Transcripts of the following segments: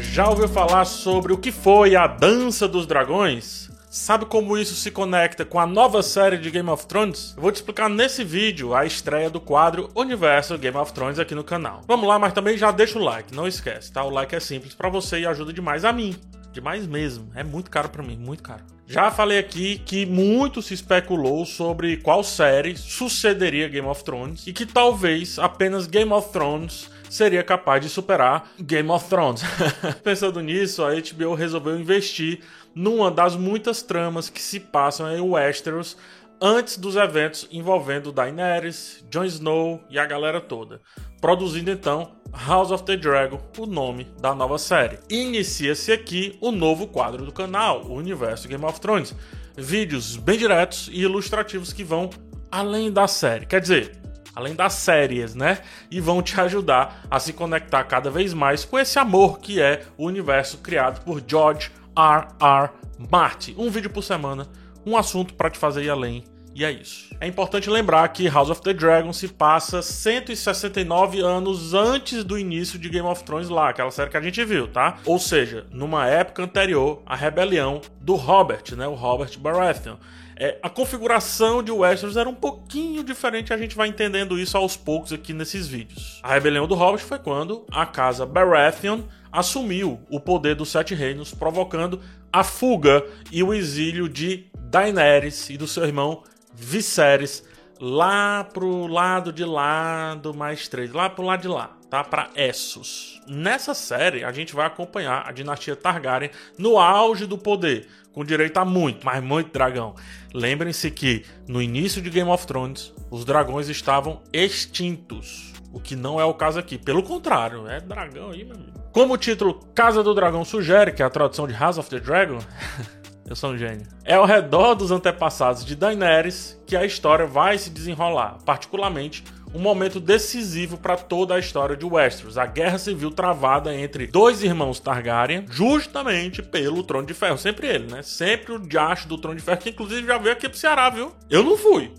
Já ouviu falar sobre o que foi a Dança dos Dragões? Sabe como isso se conecta com a nova série de Game of Thrones? Eu vou te explicar nesse vídeo a estreia do quadro Universo Game of Thrones aqui no canal. Vamos lá, mas também já deixa o like, não esquece, tá? O like é simples para você e ajuda demais a mim. Demais mesmo. É muito caro para mim, muito caro. Já falei aqui que muito se especulou sobre qual série sucederia Game of Thrones e que talvez apenas Game of Thrones seria capaz de superar Game of Thrones. Pensando nisso, a HBO resolveu investir numa das muitas tramas que se passam em Westeros antes dos eventos envolvendo Daenerys, Jon Snow e a galera toda, produzindo então House of the Dragon, o nome da nova série. Inicia-se aqui o novo quadro do canal, o Universo Game of Thrones. Vídeos bem diretos e ilustrativos que vão além da série. Quer dizer, além das séries, né? E vão te ajudar a se conectar cada vez mais com esse amor que é o universo criado por George R. R. Martin. Um vídeo por semana, um assunto para te fazer ir além. E é isso. É importante lembrar que House of the Dragon se passa 169 anos antes do início de Game of Thrones lá, aquela série que a gente viu, tá? Ou seja, numa época anterior à rebelião do Robert, né? O Robert Baratheon. É, a configuração de Westeros era um pouquinho diferente, a gente vai entendendo isso aos poucos aqui nesses vídeos. A rebelião do Hobbit foi quando a casa Baratheon assumiu o poder dos Sete Reinos, provocando a fuga e o exílio de Daenerys e do seu irmão Viserys lá pro lado de lá do mais três, lá pro lado de lá, tá? Para Essos. Nessa série a gente vai acompanhar a dinastia Targaryen no auge do poder, com direito a muito, mas muito dragão. Lembrem-se que no início de Game of Thrones, os dragões estavam extintos. O que não é o caso aqui. Pelo contrário, é dragão aí, meu amigo. Como o título Casa do Dragão sugere, que é a tradução de House of the Dragon, eu sou um gênio. É ao redor dos antepassados de Daenerys que a história vai se desenrolar, particularmente um momento decisivo para toda a história de Westeros, a guerra civil travada entre dois irmãos Targaryen, justamente pelo Trono de Ferro, sempre ele, né? Sempre o diacho do Trono de Ferro, que inclusive já veio aqui pro Ceará, viu? Eu não fui,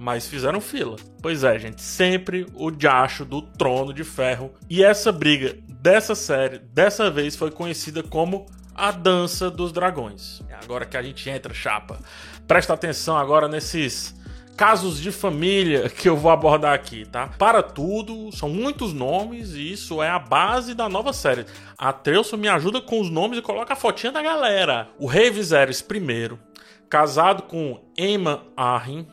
mas fizeram fila. Pois é, gente, sempre o diacho do Trono de Ferro. E essa briga dessa série, dessa vez, foi conhecida como a Dança dos Dragões. É agora que a gente entra, chapa. Presta atenção agora nesses casos de família que eu vou abordar aqui, tá? Para tudo, são muitos nomes e isso é a base da nova série. A Trelso me ajuda com os nomes e coloca a fotinha da galera. O rei Viserys I, casado com Emma Arryn,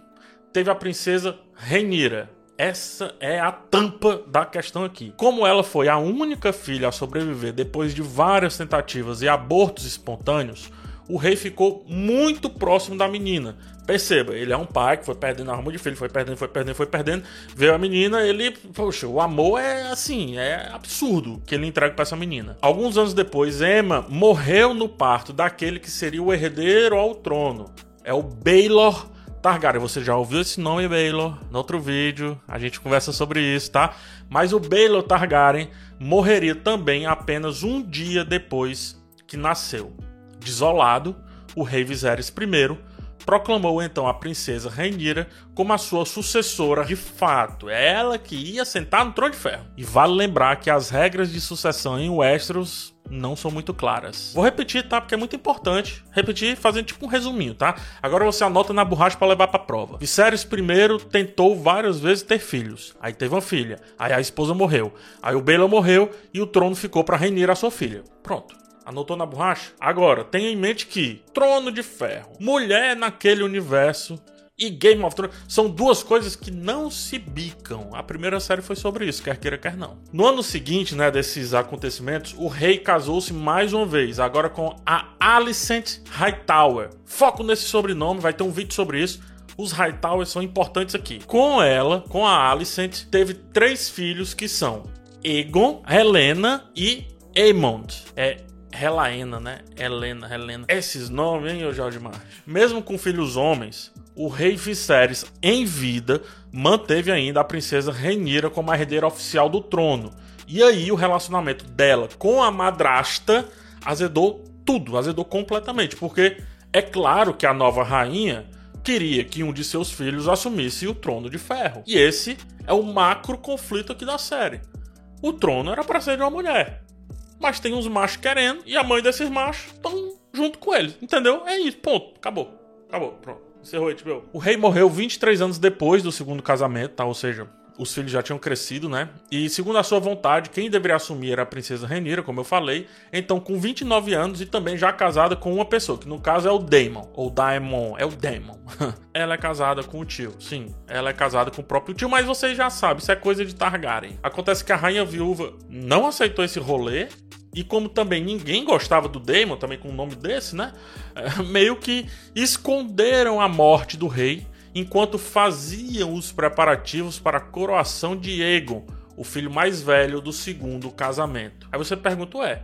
teve a princesa Renira. Essa é a tampa da questão aqui. Como ela foi a única filha a sobreviver depois de várias tentativas e abortos espontâneos, o rei ficou muito próximo da menina, Perceba, ele é um pai que foi perdendo a arma de filho, foi perdendo, foi perdendo, foi perdendo. Veio a menina, ele, poxa, o amor é assim, é absurdo que ele entrega para essa menina. Alguns anos depois, Emma morreu no parto daquele que seria o herdeiro ao trono. É o Baelor Targaryen. Você já ouviu esse nome, Baelor? No outro vídeo, a gente conversa sobre isso, tá? Mas o Baelor Targaryen morreria também apenas um dia depois que nasceu. Desolado, o rei Viserys I proclamou então a princesa Rainira como a sua sucessora de fato. É ela que ia sentar no trono de ferro. E vale lembrar que as regras de sucessão em Westeros não são muito claras. Vou repetir, tá? Porque é muito importante. Repetir fazendo tipo um resuminho, tá? Agora você anota na borracha para levar para prova. Viserys I tentou várias vezes ter filhos. Aí teve uma filha. Aí a esposa morreu. Aí o Bela morreu e o trono ficou para Rainira, a sua filha. Pronto. Anotou na borracha? Agora, tenha em mente que Trono de Ferro, mulher naquele universo e Game of Thrones são duas coisas que não se bicam. A primeira série foi sobre isso, quer queira, quer não. No ano seguinte, né, desses acontecimentos, o rei casou-se mais uma vez, agora com a Alicent Hightower. Foco nesse sobrenome, vai ter um vídeo sobre isso. Os Hightowers são importantes aqui. Com ela, com a Alicent, teve três filhos que são Egon, Helena e Aemond. É Relaena, né? Helena, Helena. Esses nomes, hein, Jorge Marques? Mesmo com filhos homens, o rei Viserys, em vida, manteve ainda a princesa Renira como a herdeira oficial do trono. E aí o relacionamento dela com a madrasta azedou tudo, azedou completamente, porque é claro que a nova rainha queria que um de seus filhos assumisse o trono de ferro. E esse é o macro conflito aqui da série. O trono era para ser de uma mulher. mas tem uns machos querendo e a mãe desses machos estão junto com eles, entendeu? É isso, ponto, acabou, acabou, pronto. Encerrou HBO. O rei morreu 23 anos depois do segundo casamento, tá? Ou seja, os filhos já tinham crescido, né? E segundo a sua vontade, quem deveria assumir era a princesa Renira, como eu falei. Então, com 29 anos e também já casada com uma pessoa, que no caso é o Daemon, ou Daemon, é o Daemon. ela é casada com o tio, sim. Ela é casada com o próprio tio, mas vocês já sabem, isso é coisa de Targaryen. Acontece que a rainha viúva não aceitou esse rolê e como também ninguém gostava do Daemon, também com um nome desse, né? meio que esconderam a morte do rei enquanto faziam os preparativos para a coroação de Aegon, o filho mais velho do segundo casamento. Aí você pergunta, ué,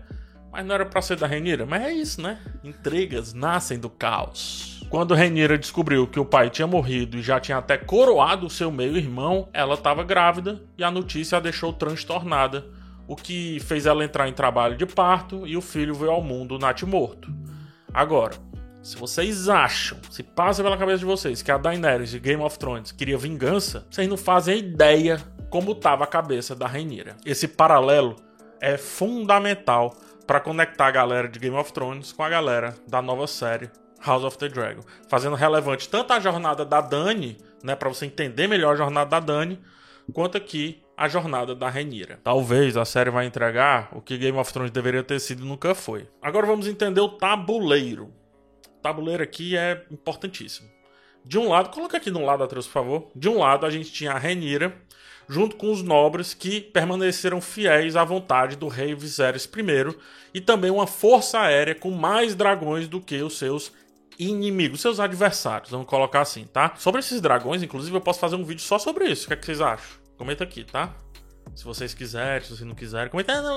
mas não era para ser da Renira? Mas é isso, né? Intrigas nascem do caos. Quando Renira descobriu que o pai tinha morrido e já tinha até coroado seu meio-irmão, ela estava grávida e a notícia a deixou transtornada, o que fez ela entrar em trabalho de parto e o filho veio ao mundo natimorto. Agora, se vocês acham, se passa pela cabeça de vocês que a Daenerys de Game of Thrones queria vingança, vocês não fazem ideia como estava a cabeça da Rhaenyra. Esse paralelo é fundamental para conectar a galera de Game of Thrones com a galera da nova série House of the Dragon, fazendo relevante tanto a jornada da Dany, né, para você entender melhor a jornada da Dany, quanto aqui a jornada da Rhaenyra. Talvez a série vai entregar o que Game of Thrones deveria ter sido e nunca foi. Agora vamos entender o tabuleiro tabuleiro aqui é importantíssimo. De um lado, coloca aqui no lado atrás, por favor. De um lado, a gente tinha a Renira, junto com os nobres que permaneceram fiéis à vontade do rei Viserys I, e também uma força aérea com mais dragões do que os seus inimigos, seus adversários, vamos colocar assim, tá? Sobre esses dragões, inclusive, eu posso fazer um vídeo só sobre isso. O que, é que vocês acham? Comenta aqui, tá? Se vocês quiserem, se vocês não quiserem, comenta. Ah, não,